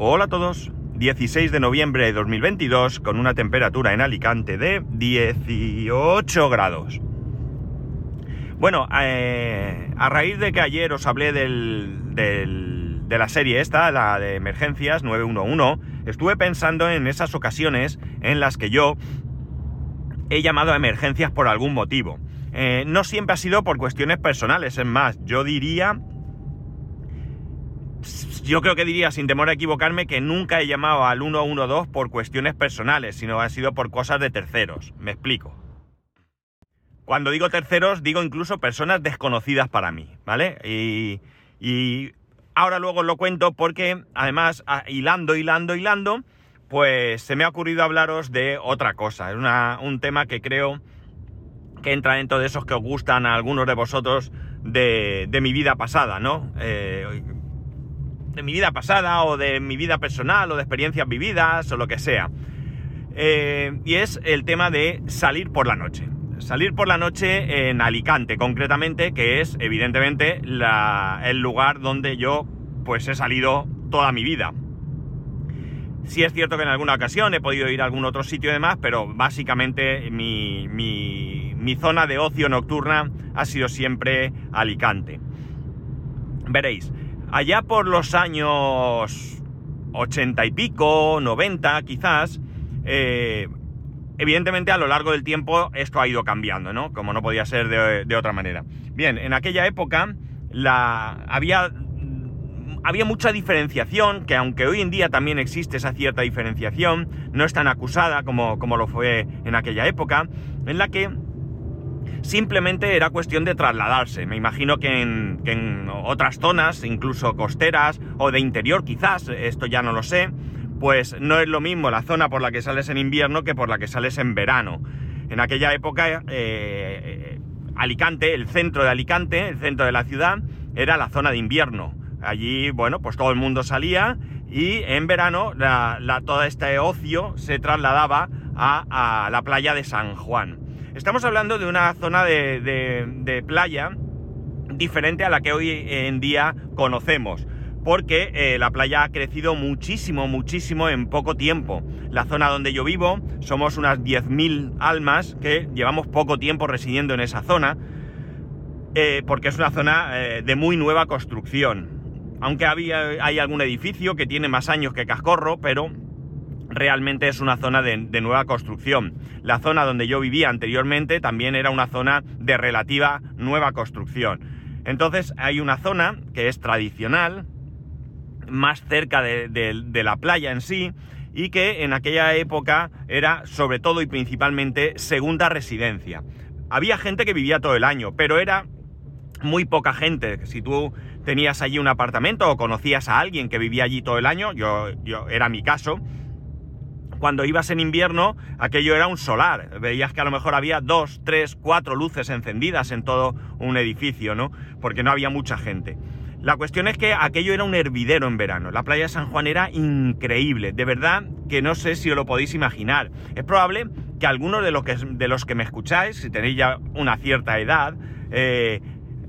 Hola a todos. 16 de noviembre de 2022 con una temperatura en Alicante de 18 grados. Bueno, eh, a raíz de que ayer os hablé del, de la serie esta, la de emergencias 911, estuve pensando en esas ocasiones en las que yo he llamado a emergencias por algún motivo. Eh, no siempre ha sido por cuestiones personales, es más, yo diría yo creo que diría, sin temor a equivocarme, que nunca he llamado al 112 por cuestiones personales, sino ha sido por cosas de terceros. Me explico. Cuando digo terceros, digo incluso personas desconocidas para mí, ¿vale? Y, ahora luego lo cuento porque, además, hilando, hilando, hilando, pues se me ha ocurrido hablaros de otra cosa. Es un tema que creo que entra dentro de esos que os gustan a algunos de vosotros de, de mi vida pasada, ¿no? Eh, de mi vida pasada o de mi vida personal o de experiencias vividas o lo que sea. Eh, y es el tema de salir por la noche. Salir por la noche en Alicante, concretamente, que es evidentemente la- el lugar donde yo pues he salido toda mi vida. Sí es cierto que en alguna ocasión he podido ir a algún otro sitio y demás, pero básicamente mi, mi- mi zona de ocio nocturna ha sido siempre Alicante. Veréis, allá por los años 80 y pico, 90 quizás, eh, evidentemente a lo largo del tiempo esto ha ido cambiando, ¿no? Como no podía ser de, otra manera. Bien, en aquella época la, había, había mucha diferenciación, que aunque hoy en día también existe esa cierta diferenciación, no es tan acusada como, como lo fue en aquella época, en la que simplemente era cuestión de trasladarse. Me imagino que en, otras zonas, incluso costeras o de interior quizás, esto ya no lo sé, pues no es lo mismo la zona por la que sales en invierno que por la que sales en verano. En aquella época, eh, Alicante, el centro de Alicante, el centro de la ciudad, era la zona de invierno. Allí, bueno, pues todo el mundo salía y en verano la, la- todo este ocio se trasladaba a la playa de San Juan. Estamos hablando de una zona de, playa diferente a la que hoy en día conocemos, porque eh, la playa ha crecido muchísimo, muchísimo en poco tiempo. La zona donde yo vivo somos unas 10.000 almas que llevamos poco tiempo residiendo en esa zona, eh, porque es una zona eh, de muy nueva construcción. Aunque había, hay algún edificio que tiene más años que Cascorro, pero realmente es una zona de, nueva construcción. La zona donde yo vivía anteriormente también era una zona de relativa nueva construcción. Entonces hay una zona que es tradicional, más cerca de, la playa en sí, y que en aquella época era sobre todo y principalmente segunda residencia. Había gente que vivía todo el año, pero era muy poca gente. Si tú tenías allí un apartamento o conocías a alguien que vivía allí todo el año, yo era mi caso, cuando ibas en invierno, aquello era un solar. Veías que a lo mejor había dos, tres, cuatro luces encendidas en todo un edificio, ¿no? Porque no había mucha gente. La cuestión es que aquello era un hervidero en verano. La playa de San Juan era increíble. De verdad que no sé si os lo podéis imaginar. Es probable que algunos de los que, me escucháis, si tenéis ya una cierta edad, eh,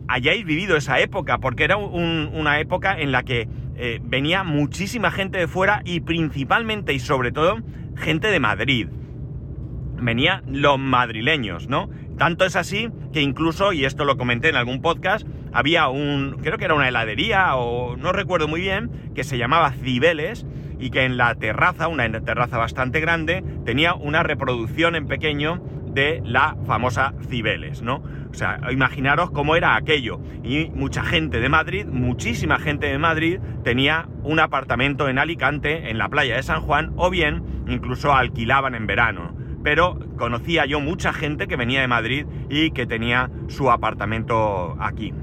hayáis vivido esa época, porque era un- una época en la que eh, venía muchísima gente de fuera y principalmente y sobre todo gente de Madrid. Venía los madrileños, ¿no? Tanto es así que incluso, y esto lo comenté en algún podcast, había un, creo que era una heladería o no recuerdo muy bien, que se llamaba Cibeles y que en la terraza, una terraza bastante grande, tenía una reproducción en pequeño de la famosa Cibeles, ¿no? O sea, imaginaros cómo era aquello. Y mucha gente de Madrid, muchísima gente de Madrid, tenía un apartamento en Alicante, en la playa de San Juan, o bien incluso alquilaban en verano. Pero conocía yo mucha gente que venía de Madrid y que tenía su apartamento aquí.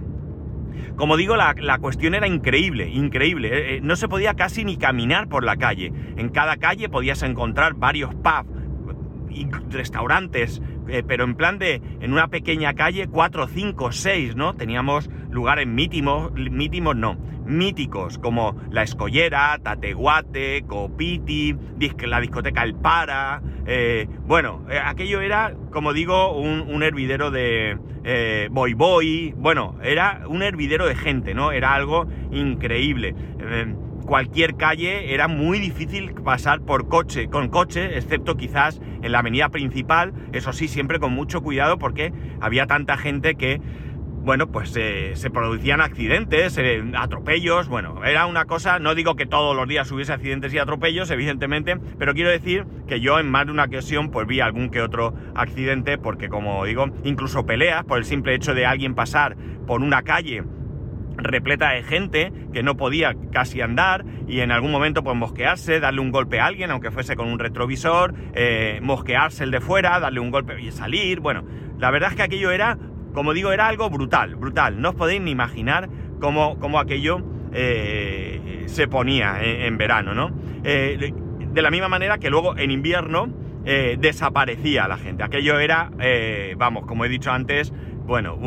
Como digo, la, la cuestión era increíble, increíble. Eh, eh, no se podía casi ni caminar por la calle. En cada calle podías encontrar varios pubs y restaurantes, eh, pero en plan de, en una pequeña calle, cuatro, cinco, seis, ¿no? Teníamos lugares mítimos, mítimos no, míticos, como La Escollera, Tateguate, Copiti, la discoteca El Para, eh, bueno, eh, aquello era, como digo, un, un hervidero de Boy Boy, bueno, era un hervidero de gente, ¿no? Era algo increíble. Cualquier calle era muy difícil pasar por coche, con coche, excepto quizás en la avenida principal, eso sí, siempre con mucho cuidado porque había tanta gente que bueno, pues eh, se producían accidentes, eh, atropellos, bueno, era una cosa, no digo que todos los días hubiese accidentes y atropellos, evidentemente, pero quiero decir que yo en más de una ocasión pues vi algún que otro accidente, porque como digo, incluso peleas por el simple hecho de alguien pasar por una calle repleta de gente que no podía casi andar y en algún momento pues mosquearse, darle un golpe a alguien, aunque fuese con un retrovisor, eh, mosquearse el de fuera, darle un golpe y salir, bueno, la verdad es que aquello era como digo, era algo brutal, brutal. No os podéis ni imaginar cómo, cómo aquello eh, se ponía en, verano, ¿no? Eh, de la misma manera que luego en invierno desaparecía la gente. Aquello era, vamos, como he dicho antes, bueno,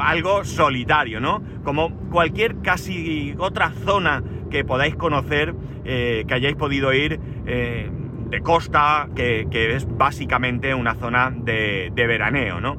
algo solitario, ¿no? Como cualquier casi otra zona que podáis conocer, que hayáis podido ir de costa, que, es básicamente una zona de, de veraneo, ¿no?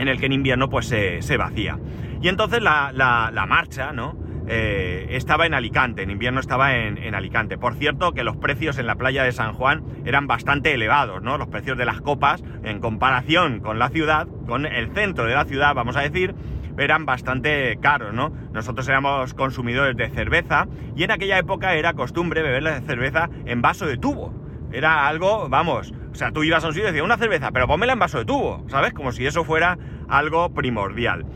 en el que en invierno pues se, vacía. Y entonces la, marcha, ¿no? Eh, estaba en Alicante, en invierno estaba en, Alicante. Por cierto, que los precios en la playa de San Juan eran bastante elevados, ¿no? Los precios de las copas, en comparación con la ciudad, con el centro de la ciudad, vamos a decir, eran bastante caros, ¿no? Nosotros éramos consumidores de cerveza y en aquella época era costumbre beber la cerveza en vaso de tubo. Era algo, vamos, o sea, tú ibas a un sitio y decías, una cerveza, pero pónmela en vaso de tubo, ¿sabes? Como si eso fuera algo primordial.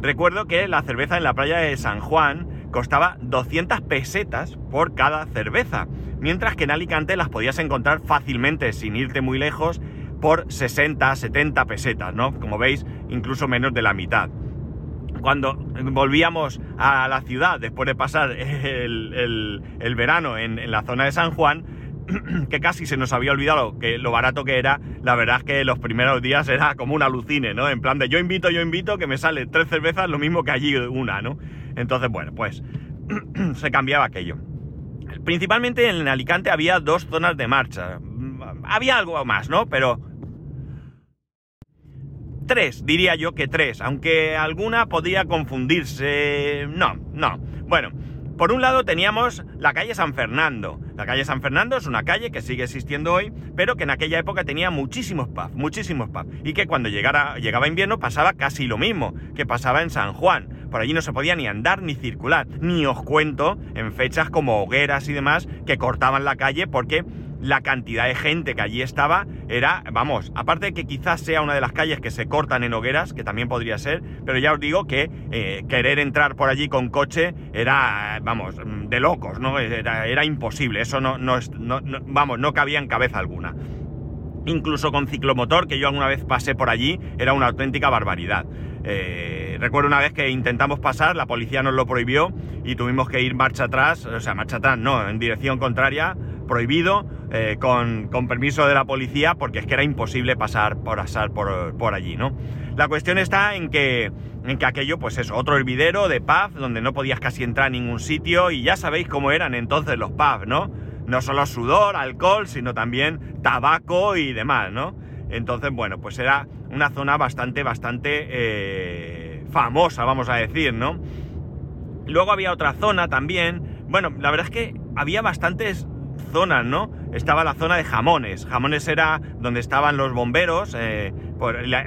Recuerdo que la cerveza en la playa de San Juan costaba 200 pesetas por cada cerveza, mientras que en Alicante las podías encontrar fácilmente, sin irte muy lejos, por 60, 70 pesetas, ¿no? Como veis, incluso menos de la mitad. Cuando volvíamos a la ciudad, después de pasar el, verano en la zona de San Juan, que casi se nos había olvidado que lo barato que era, la verdad es que los primeros días era como un alucine, ¿no? En plan de yo invito, yo invito, que me sale tres cervezas lo mismo que allí una, ¿no? Entonces, bueno, pues se cambiaba aquello. Principalmente en Alicante había dos zonas de marcha. Había algo más, ¿no? Pero... Tres, diría yo que tres, aunque alguna podía confundirse... No, no. Bueno, por un lado teníamos la calle San Fernando. La calle San Fernando es una calle que sigue existiendo hoy, pero que en aquella época tenía muchísimos pubs, muchísimos pubs. Y que cuando llegara, llegaba invierno pasaba casi lo mismo que pasaba en San Juan. Por allí no se podía ni andar ni circular. Ni os cuento en fechas como hogueras y demás que cortaban la calle porque la cantidad de gente que allí estaba era, vamos, aparte de que quizás sea una de las calles que se cortan en hogueras, que también podría ser, pero ya os digo que eh, querer entrar por allí con coche era, vamos, de locos, ¿no? Era, imposible, eso no, no, vamos, no cabía en cabeza alguna. Incluso con ciclomotor, que yo alguna vez pasé por allí, era una auténtica barbaridad. Eh, recuerdo una vez que intentamos pasar, la policía nos lo prohibió y tuvimos que ir marcha atrás, o sea, marcha atrás, no, en dirección contraria, prohibido, eh, con, permiso de la policía, porque es que era imposible pasar por, pasar por, por allí, ¿no? La cuestión está en que, en que aquello, pues es otro hervidero de pub, donde no podías casi entrar a ningún sitio, y ya sabéis cómo eran entonces los pubs, ¿no? No solo sudor, alcohol, sino también tabaco y demás, ¿no? Entonces, bueno, pues era una zona bastante, bastante eh, famosa, vamos a decir, ¿no? Luego había otra zona también. Bueno, la verdad es que había bastantes zonas, ¿no? Estaba la zona de Jamones. Jamones era donde estaban los bomberos eh,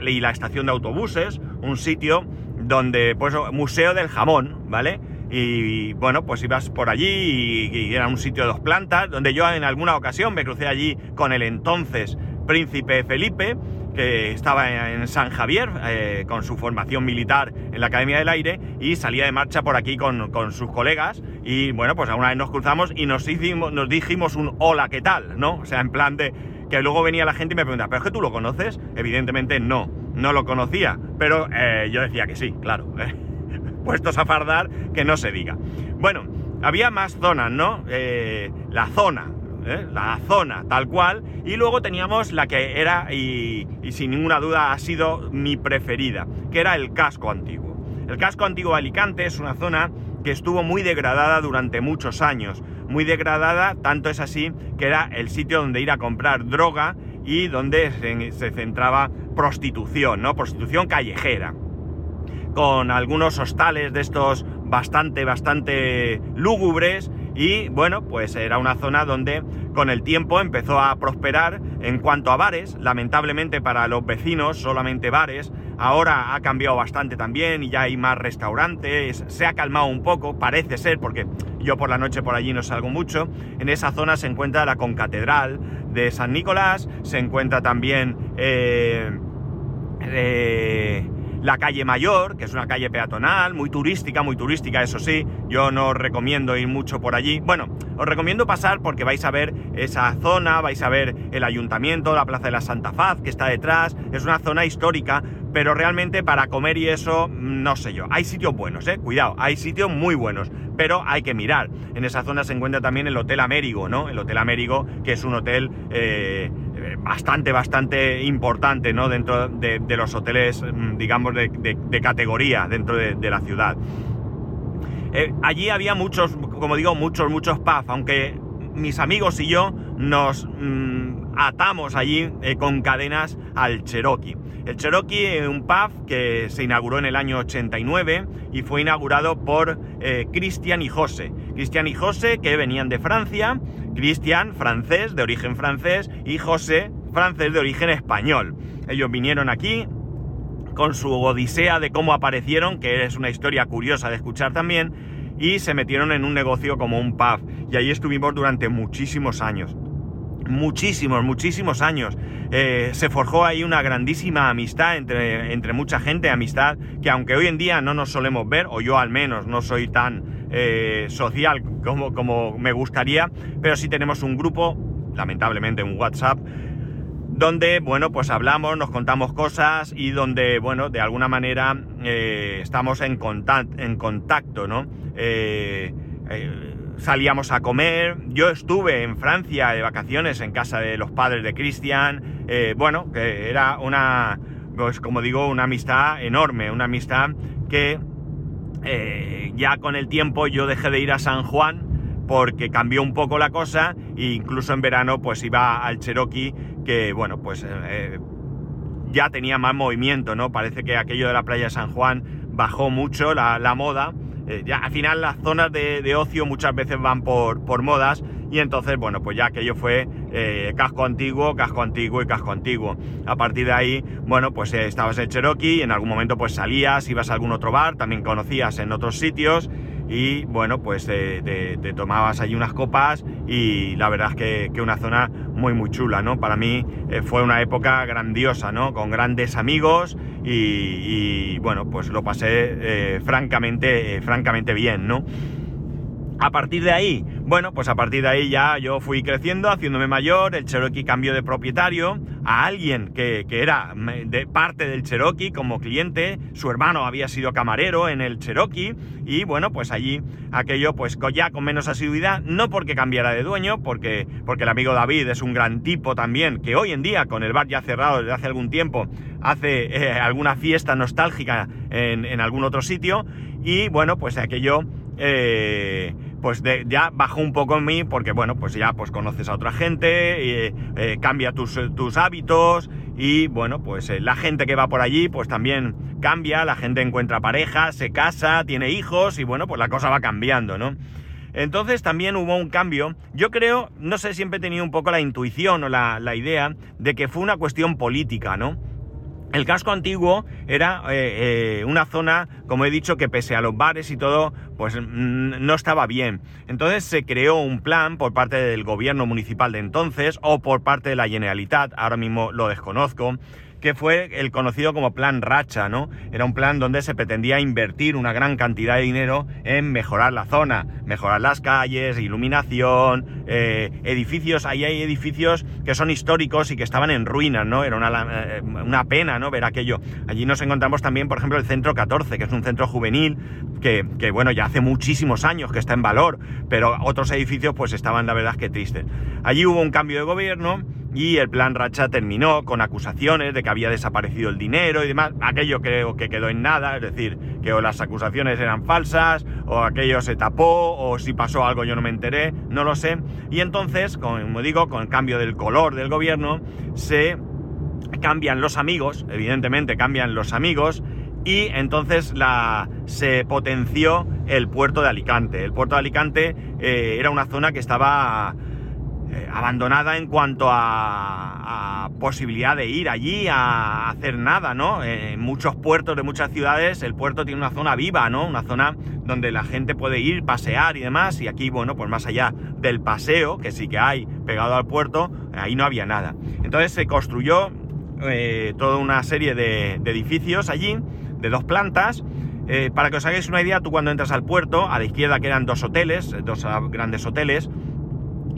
y la estación de autobuses, un sitio donde, pues, museo del jamón, ¿vale? Y, bueno, pues ibas por allí y, era un sitio de dos plantas, donde yo en alguna ocasión me crucé allí con el entonces príncipe Felipe, que estaba en San Javier eh, con su formación militar en la Academia del Aire y salía de marcha por aquí con, sus colegas y bueno, pues alguna vez nos cruzamos y nos, hicimos, nos dijimos un hola, ¿qué tal? ¿No? O sea, en plan de que luego venía la gente y me preguntaba, ¿pero es que tú lo conoces? Evidentemente no, no lo conocía, pero eh, yo decía que sí, claro. Puestos a fardar, que no se diga. Bueno, había más zonas, ¿no? Eh, la zona, ¿eh? la zona tal cual, y luego teníamos la que era, y, sin ninguna duda ha sido mi preferida, que era el casco antiguo. El casco antiguo de Alicante es una zona que estuvo muy degradada durante muchos años, muy degradada, tanto es así que era el sitio donde ir a comprar droga y donde se, centraba prostitución, ¿no? Prostitución callejera con algunos hostales de estos bastante, bastante lúgubres y bueno, pues era una zona donde con el tiempo empezó a prosperar. En cuanto a bares, lamentablemente para los vecinos solamente bares, ahora ha cambiado bastante también y ya hay más restaurantes, se ha calmado un poco, parece ser, porque yo por la noche por allí no salgo mucho, en esa zona se encuentra la concatedral de San Nicolás, se encuentra también... Eh, eh, la calle Mayor, que es una calle peatonal, muy turística, muy turística, eso sí, yo no os recomiendo ir mucho por allí. Bueno, os recomiendo pasar porque vais a ver esa zona, vais a ver el ayuntamiento, la Plaza de la Santa Faz, que está detrás, es una zona histórica, pero realmente para comer y eso, no sé yo. Hay sitios buenos, eh, cuidado, hay sitios muy buenos, pero hay que mirar. En esa zona se encuentra también el Hotel Américo, ¿no? El Hotel Américo, que es un hotel... Eh, bastante, bastante importante, ¿no? Dentro de, los hoteles, mm, digamos, de, categoría dentro de, la ciudad. Eh, allí había muchos, como digo, muchos, muchos pubs, aunque mis amigos y yo nos mm, atamos allí eh, con cadenas al Cherokee. El Cherokee es un pub que se inauguró en el año 89 y fue inaugurado por eh, Cristian y José. Cristian y José que venían de Francia Cristian, francés, de origen francés, y José, francés, de origen español. Ellos vinieron aquí con su odisea de cómo aparecieron, que es una historia curiosa de escuchar también, y se metieron en un negocio como un pub. Y ahí estuvimos durante muchísimos años. Muchísimos, muchísimos años. Eh, se forjó ahí una grandísima amistad entre, entre mucha gente, amistad que aunque hoy en día no nos solemos ver, o yo al menos no soy tan eh, social como, como me gustaría, pero sí tenemos un grupo, lamentablemente un WhatsApp, donde, bueno, pues hablamos, nos contamos cosas y donde, bueno, de alguna manera eh, estamos en, en contacto, ¿no? Eh, salíamos a comer, yo estuve en Francia de vacaciones en casa de los padres de Cristian, bueno, que era una, pues como digo, una amistad enorme, una amistad que eh, ya con el tiempo yo dejé de ir a San Juan porque cambió un poco la cosa e incluso en verano pues iba al Cherokee que bueno pues eh, ya tenía más movimiento, ¿no? Parece que aquello de la playa de San Juan bajó mucho la, moda. Eh, ya al final las zonas de, ocio muchas veces van por, por modas y entonces, bueno, pues ya aquello fue eh, casco antiguo, casco antiguo y casco antiguo. A partir de ahí, bueno, pues eh, estabas en Cherokee en algún momento pues salías, ibas a algún otro bar, también conocías en otros sitios y bueno, pues te, tomabas allí unas copas y la verdad es que, una zona muy muy chula, ¿no? Para mí eh, fue una época grandiosa, ¿no? Con grandes amigos y, y bueno, pues lo pasé francamente, francamente bien, ¿no? A partir de ahí, bueno, pues a partir de ahí ya yo fui creciendo, haciéndome mayor, el Cherokee cambió de propietario a alguien que, era de parte del Cherokee como cliente, su hermano había sido camarero en el Cherokee y bueno, pues allí aquello pues ya con menos asiduidad, no porque cambiara de dueño, porque, porque el amigo David es un gran tipo también, que hoy en día con el bar ya cerrado desde hace algún tiempo, hace eh, alguna fiesta nostálgica en, en algún otro sitio. Y bueno, pues aquello... Eh, pues ya bajó un poco en mí porque bueno, pues ya pues conoces a otra gente, eh, eh, cambia tus, tus, hábitos y bueno, pues eh, la gente que va por allí pues también cambia, la gente encuentra pareja, se casa, tiene hijos y bueno, pues la cosa va cambiando, ¿no? Entonces también hubo un cambio. Yo creo, no sé, siempre he tenido un poco la intuición o la, la idea de que fue una cuestión política, ¿no? El casco antiguo era eh, eh, una zona, como he dicho, que pese a los bares y todo, pues no estaba bien. Entonces se creó un plan por parte del gobierno municipal de entonces o por parte de la Generalitat, ahora mismo lo desconozco, que fue el conocido como Plan Racha, ¿no? Era un plan donde se pretendía invertir una gran cantidad de dinero en mejorar la zona, mejorar las calles, iluminación, eh, edificios, ahí hay edificios que son históricos y que estaban en ruinas, ¿no? Era una, eh, una pena, ¿no? Ver aquello. Allí nos encontramos también, por ejemplo, el Centro 14, que es un centro juvenil que, que, bueno, ya hace muchísimos años que está en valor, pero otros edificios pues estaban, la verdad, que tristes. Allí hubo un cambio de gobierno y el plan Racha terminó con acusaciones de que había desaparecido el dinero y demás. Aquello creo que quedó en nada, es decir, que o las acusaciones eran falsas, o aquello se tapó, o si pasó algo yo no me enteré, no lo sé. Y entonces, como digo, con el cambio del color del gobierno, se cambian los amigos, evidentemente cambian los amigos, y entonces la, se potenció el puerto de Alicante. El puerto de Alicante eh, era una zona que estaba eh, abandonada en cuanto a, posibilidad de ir allí a hacer nada, ¿no? En muchos puertos de muchas ciudades el puerto tiene una zona viva, ¿no? Una zona donde la gente puede ir, pasear y demás, y aquí, bueno, pues más allá del paseo, que sí que hay pegado al puerto, ahí no había nada. Entonces se construyó eh, toda una serie de, edificios allí, de dos plantas. Eh, para que os hagáis una idea, tú cuando entras al puerto, a la izquierda quedan dos hoteles, dos grandes hoteles,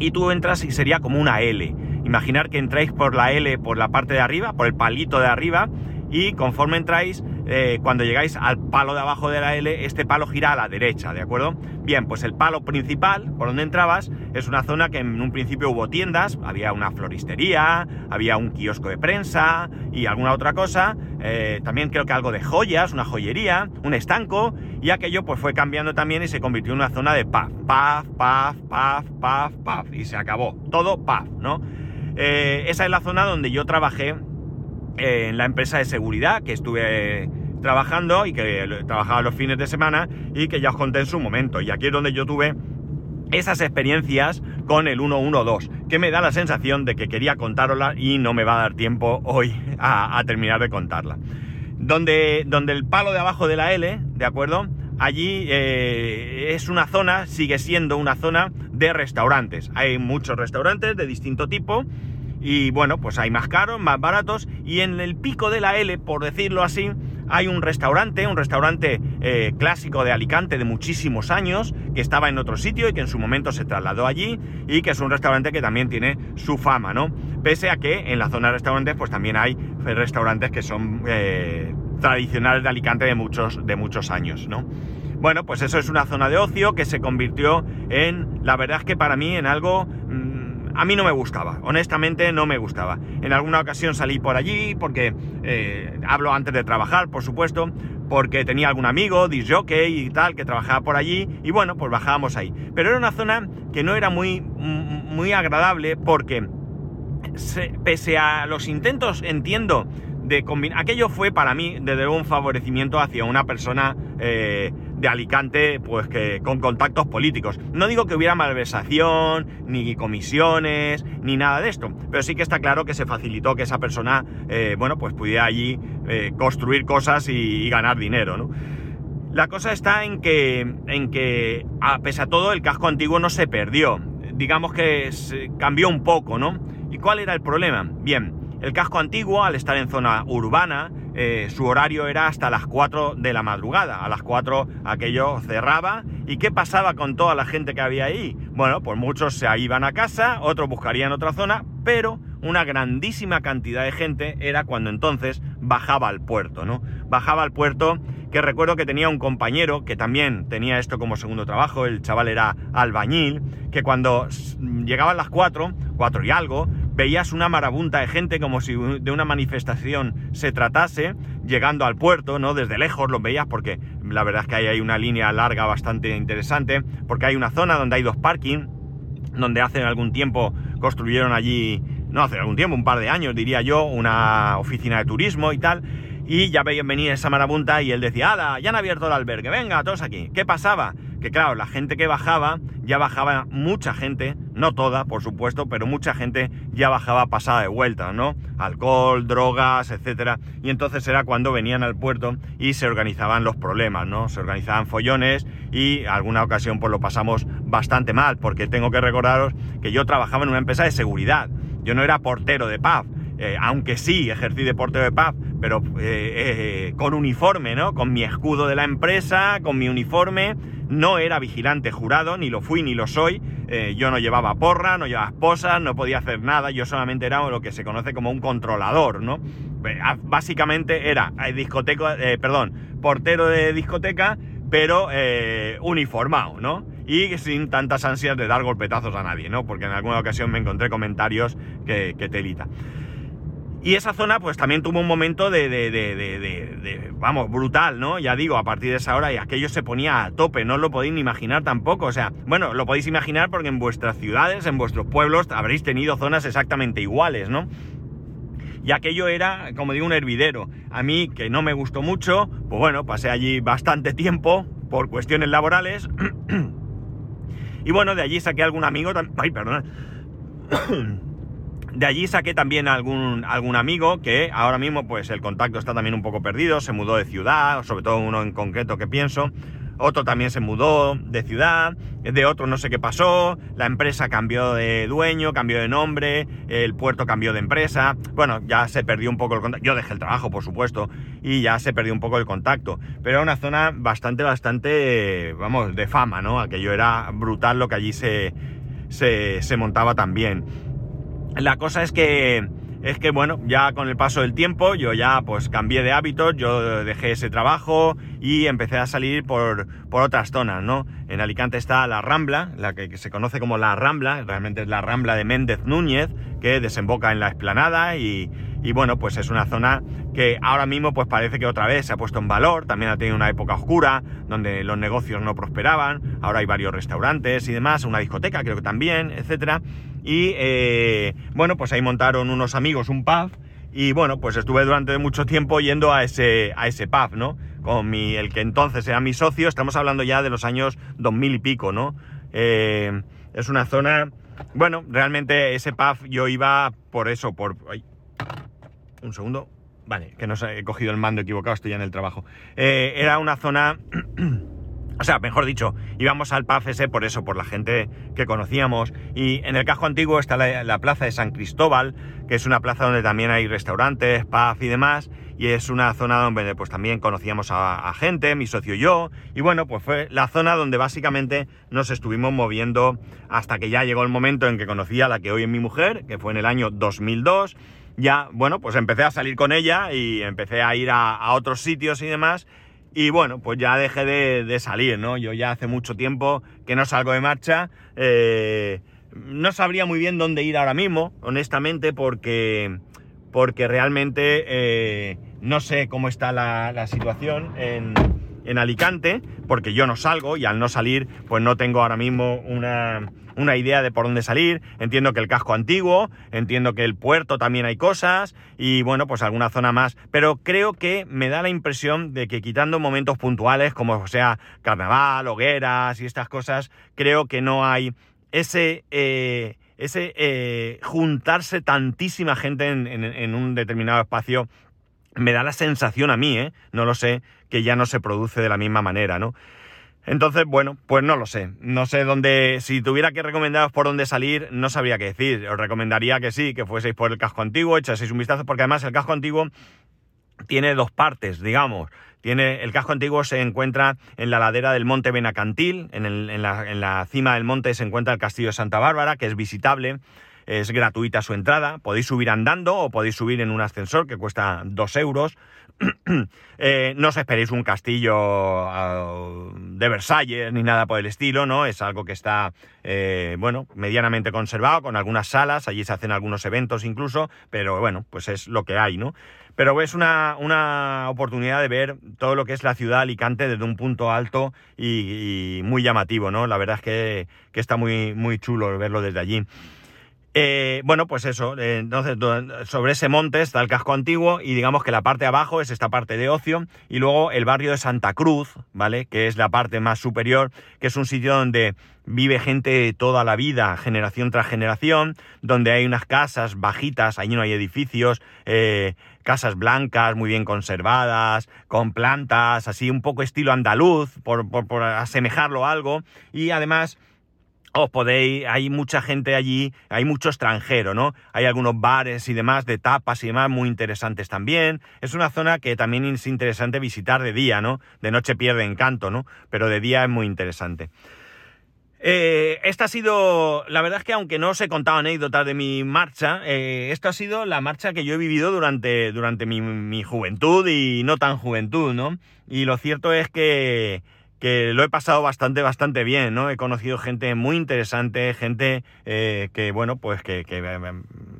y tú entras y sería como una L. Imaginar que entráis por la L, por la parte de arriba, por el palito de arriba, y conforme entráis, eh, cuando llegáis al palo de abajo de la L, este palo gira a la derecha, ¿de acuerdo? Bien, pues el palo principal, por donde entrabas, es una zona que en un principio hubo tiendas, había una floristería, había un kiosco de prensa y alguna otra cosa, eh, también creo que algo de joyas, una joyería, un estanco, y aquello pues fue cambiando también y se convirtió en una zona de paf, paf, paf, paf, paf, paf, y se acabó, todo paf, ¿no? Eh, esa es la zona donde yo trabajé en la empresa de seguridad que estuve trabajando y que trabajaba los fines de semana y que ya os conté en su momento. Y aquí es donde yo tuve esas experiencias con el 112, que me da la sensación de que quería contárosla y no me va a dar tiempo hoy a, a terminar de contarla. Donde, donde, el palo de abajo de la L, ¿de acuerdo? Allí eh, es una zona, sigue siendo una zona de restaurantes. Hay muchos restaurantes de distinto tipo y bueno, pues hay más caros, más baratos y en el pico de la L, por decirlo así, hay un restaurante, un restaurante eh, clásico de Alicante de muchísimos años, que estaba en otro sitio y que en su momento se trasladó allí y que es un restaurante que también tiene su fama, ¿no? Pese a que en la zona de restaurantes pues también hay restaurantes que son eh, tradicionales de Alicante de muchos, de muchos años, ¿no? Bueno, pues eso es una zona de ocio que se convirtió en, la verdad es que para mí, en algo... A mí no me gustaba, honestamente no me gustaba. En alguna ocasión salí por allí porque eh, hablo antes de trabajar, por supuesto, porque tenía algún amigo, disjockey y tal, que trabajaba por allí, y bueno, pues bajábamos ahí. Pero era una zona que no era muy, muy agradable porque, se, pese a los intentos, entiendo, de combinar, aquello fue para mí, desde un favorecimiento hacia una persona... Eh, de Alicante, pues que con contactos políticos. No digo que hubiera malversación, ni comisiones, ni nada de esto, pero sí que está claro que se facilitó que esa persona, eh, bueno, pues pudiera allí eh, construir cosas y, ganar dinero, ¿no? La cosa está en que, en que, a pesar de todo, el casco antiguo no se perdió. Digamos que se cambió un poco, ¿no? ¿Y cuál era el problema? Bien, el casco antiguo, al estar en zona urbana, eh, su horario era hasta las 4 de la madrugada. A las 4 aquello cerraba. ¿Y qué pasaba con toda la gente que había ahí? Bueno, pues muchos se iban a casa, otros buscarían otra zona, pero una grandísima cantidad de gente era cuando entonces bajaba al puerto, ¿no? Bajaba al puerto, que recuerdo que tenía un compañero que también tenía esto como segundo trabajo, el chaval era albañil, que cuando llegaban las 4, 4 y algo, veías una marabunta de gente como si de una manifestación se tratase, llegando al puerto, ¿no? Desde lejos los veías porque la verdad es que ahí hay una línea larga bastante interesante, porque hay una zona donde hay dos parking, donde hace algún tiempo construyeron allí, no hace algún tiempo, un par de años diría yo, una oficina de turismo y tal, y ya veían venir esa marabunta y él decía, ¡Hala! Ya han abierto el albergue, venga, todos aquí. ¿Qué pasaba? Que claro, la gente que bajaba, ya bajaba mucha gente, no toda, por supuesto, pero mucha gente ya bajaba pasada de vuelta, ¿no? Alcohol, drogas, etcétera. Y entonces era cuando venían al puerto y se organizaban los problemas, ¿no? Se organizaban follones y alguna ocasión pues lo pasamos bastante mal, porque tengo que recordaros que yo trabajaba en una empresa de seguridad. Yo no era portero de pub, eh, aunque sí ejercí de portero de pub, pero eh, eh, con uniforme, ¿no? Con mi escudo de la empresa, con mi uniforme. No era vigilante jurado, ni lo fui ni lo soy. Eh, yo no llevaba porra, no llevaba esposas, no podía hacer nada. Yo solamente era lo que se conoce como un controlador, ¿no? Básicamente era discoteca, perdón, portero de discoteca, pero uniformado, ¿no? y sin tantas ansias de dar golpetazos a nadie, ¿no? Porque en alguna ocasión me encontré comentarios que telita. Y esa zona pues también tuvo un momento de, de, de, de, vamos, brutal, ¿no? Ya digo, a partir de esa hora y aquello se ponía a tope, no lo podéis ni imaginar tampoco, o sea, bueno, lo podéis imaginar porque en vuestras ciudades, en vuestros pueblos habréis tenido zonas exactamente iguales, ¿no? Y aquello era, como digo, un hervidero. A mí, que no me gustó mucho, pues bueno, pasé allí bastante tiempo, por cuestiones laborales. y bueno, de allí saqué algún amigo, ay, perdón. De allí saqué también algún, algún amigo que ahora mismo pues el contacto está también un poco perdido, se mudó de ciudad, sobre todo uno en concreto que pienso, otro también se mudó de ciudad, de otro no sé qué pasó, la empresa cambió de dueño, cambió de nombre, el puerto cambió de empresa, bueno, ya se perdió un poco el contacto, yo dejé el trabajo por supuesto, y ya se perdió un poco el contacto, pero era una zona bastante, bastante, vamos, de fama, ¿no? Aquello era brutal lo que allí se, se, se montaba también. La cosa es que es que bueno, ya con el paso del tiempo yo ya pues cambié de hábitos, yo dejé ese trabajo y empecé a salir por, por otras zonas, ¿no? En Alicante está la Rambla, la que, se conoce como la Rambla, realmente es la Rambla de Méndez Núñez, que desemboca en la explanada y, y bueno, pues es una zona que ahora mismo pues parece que otra vez se ha puesto en valor, también ha tenido una época oscura, donde los negocios no prosperaban, ahora hay varios restaurantes y demás, una discoteca creo que también, etcétera. Y eh, bueno, pues ahí montaron unos amigos un pub. Y bueno, pues estuve durante mucho tiempo yendo a ese, a ese pub, ¿no? Con mi, el que entonces era mi socio, estamos hablando ya de los años 2000 y pico, ¿no? Eh, es una zona, bueno, realmente ese pub yo iba por eso, por... un segundo, vale, que no he cogido el mando equivocado, estoy ya en el trabajo. Eh, era una zona... O sea, mejor dicho, íbamos al pub ese por eso, por la gente que conocíamos. Y en el casco antiguo está la, plaza de San Cristóbal, que es una plaza donde también hay restaurantes, pub y demás. Y es una zona donde pues también conocíamos a, gente, mi socio y yo. Y bueno, pues fue la zona donde básicamente nos estuvimos moviendo hasta que ya llegó el momento en que conocí a la que hoy es mi mujer, que fue en el año 2002 ya, bueno, pues empecé a salir con ella y empecé a ir a, otros sitios y demás. Y bueno, pues ya dejé de, salir, ¿no? Yo ya hace mucho tiempo que no salgo de marcha. Eh, no sabría muy bien dónde ir ahora mismo, honestamente, porque, porque realmente eh, no sé cómo está la, situación en, en Alicante, porque yo no salgo y al no salir, pues no tengo ahora mismo una, una idea de por dónde salir. Entiendo que el casco antiguo, entiendo que el puerto también hay cosas y bueno, pues alguna zona más. Pero creo que me da la impresión de que quitando momentos puntuales como sea carnaval, hogueras y estas cosas, creo que no hay ese... Eh, ese eh, juntarse tantísima gente en, en un determinado espacio me da la sensación a mí, ¿eh? no lo sé, que ya no se produce de la misma manera, ¿no? Entonces, bueno, pues no lo sé. No sé dónde, si tuviera que recomendaros por dónde salir, no sabría qué decir. Os recomendaría que sí, que fueseis por el casco antiguo, echaseis un vistazo, porque además el casco antiguo tiene dos partes, digamos. Tiene, el casco antiguo se encuentra en la ladera del monte Benacantil, en, en, la, en la cima del monte se encuentra el castillo de Santa Bárbara, que es visitable es gratuita su entrada, podéis subir andando o podéis subir en un ascensor que cuesta 2 euros. Eh, no os esperéis un castillo ah, de Versalles ni nada por el estilo, ¿no? Es algo que está, eh, bueno, medianamente conservado, con algunas salas, allí se hacen algunos eventos incluso, pero bueno, pues es lo que hay, ¿no? Pero es una, una oportunidad de ver todo lo que es la ciudad de Alicante desde un punto alto y, muy llamativo, ¿no? La verdad es que, que está muy, muy chulo verlo desde allí. Eh, bueno, pues eso, eh, entonces sobre ese monte está el casco antiguo y digamos que la parte de abajo es esta parte de ocio y luego el barrio de Santa Cruz, ¿vale? Que es la parte más superior, que es un sitio donde vive gente toda la vida, generación tras generación, donde hay unas casas bajitas, allí no hay edificios, eh, casas blancas, muy bien conservadas, con plantas, así un poco estilo andaluz, por, por, por asemejarlo a algo, y además os podéis, hay mucha gente allí, hay mucho extranjero, ¿no? Hay algunos bares y demás de tapas y demás muy interesantes también. Es una zona que también es interesante visitar de día, ¿no? De noche pierde encanto, ¿no? Pero de día es muy interesante. Eh, esta ha sido, la verdad es que aunque no os he contado anécdotas de mi marcha, eh, esta ha sido la marcha que yo he vivido durante, durante mi, mi juventud y no tan juventud, ¿no? Y lo cierto es que que lo he pasado bastante, bastante bien, ¿no? He conocido gente muy interesante, gente eh, que, bueno, pues que, eh,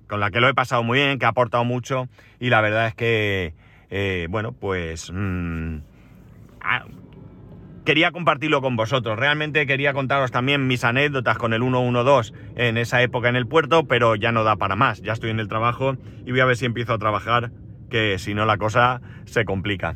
con la que lo he pasado muy bien, que ha aportado mucho y la verdad es que, eh, bueno, pues mm, ah, quería compartirlo con vosotros. Realmente quería contaros también mis anécdotas con el 112 en esa época en el puerto, pero ya no da para más. Ya estoy en el trabajo y voy a ver si empiezo a trabajar, que si no la cosa se complica.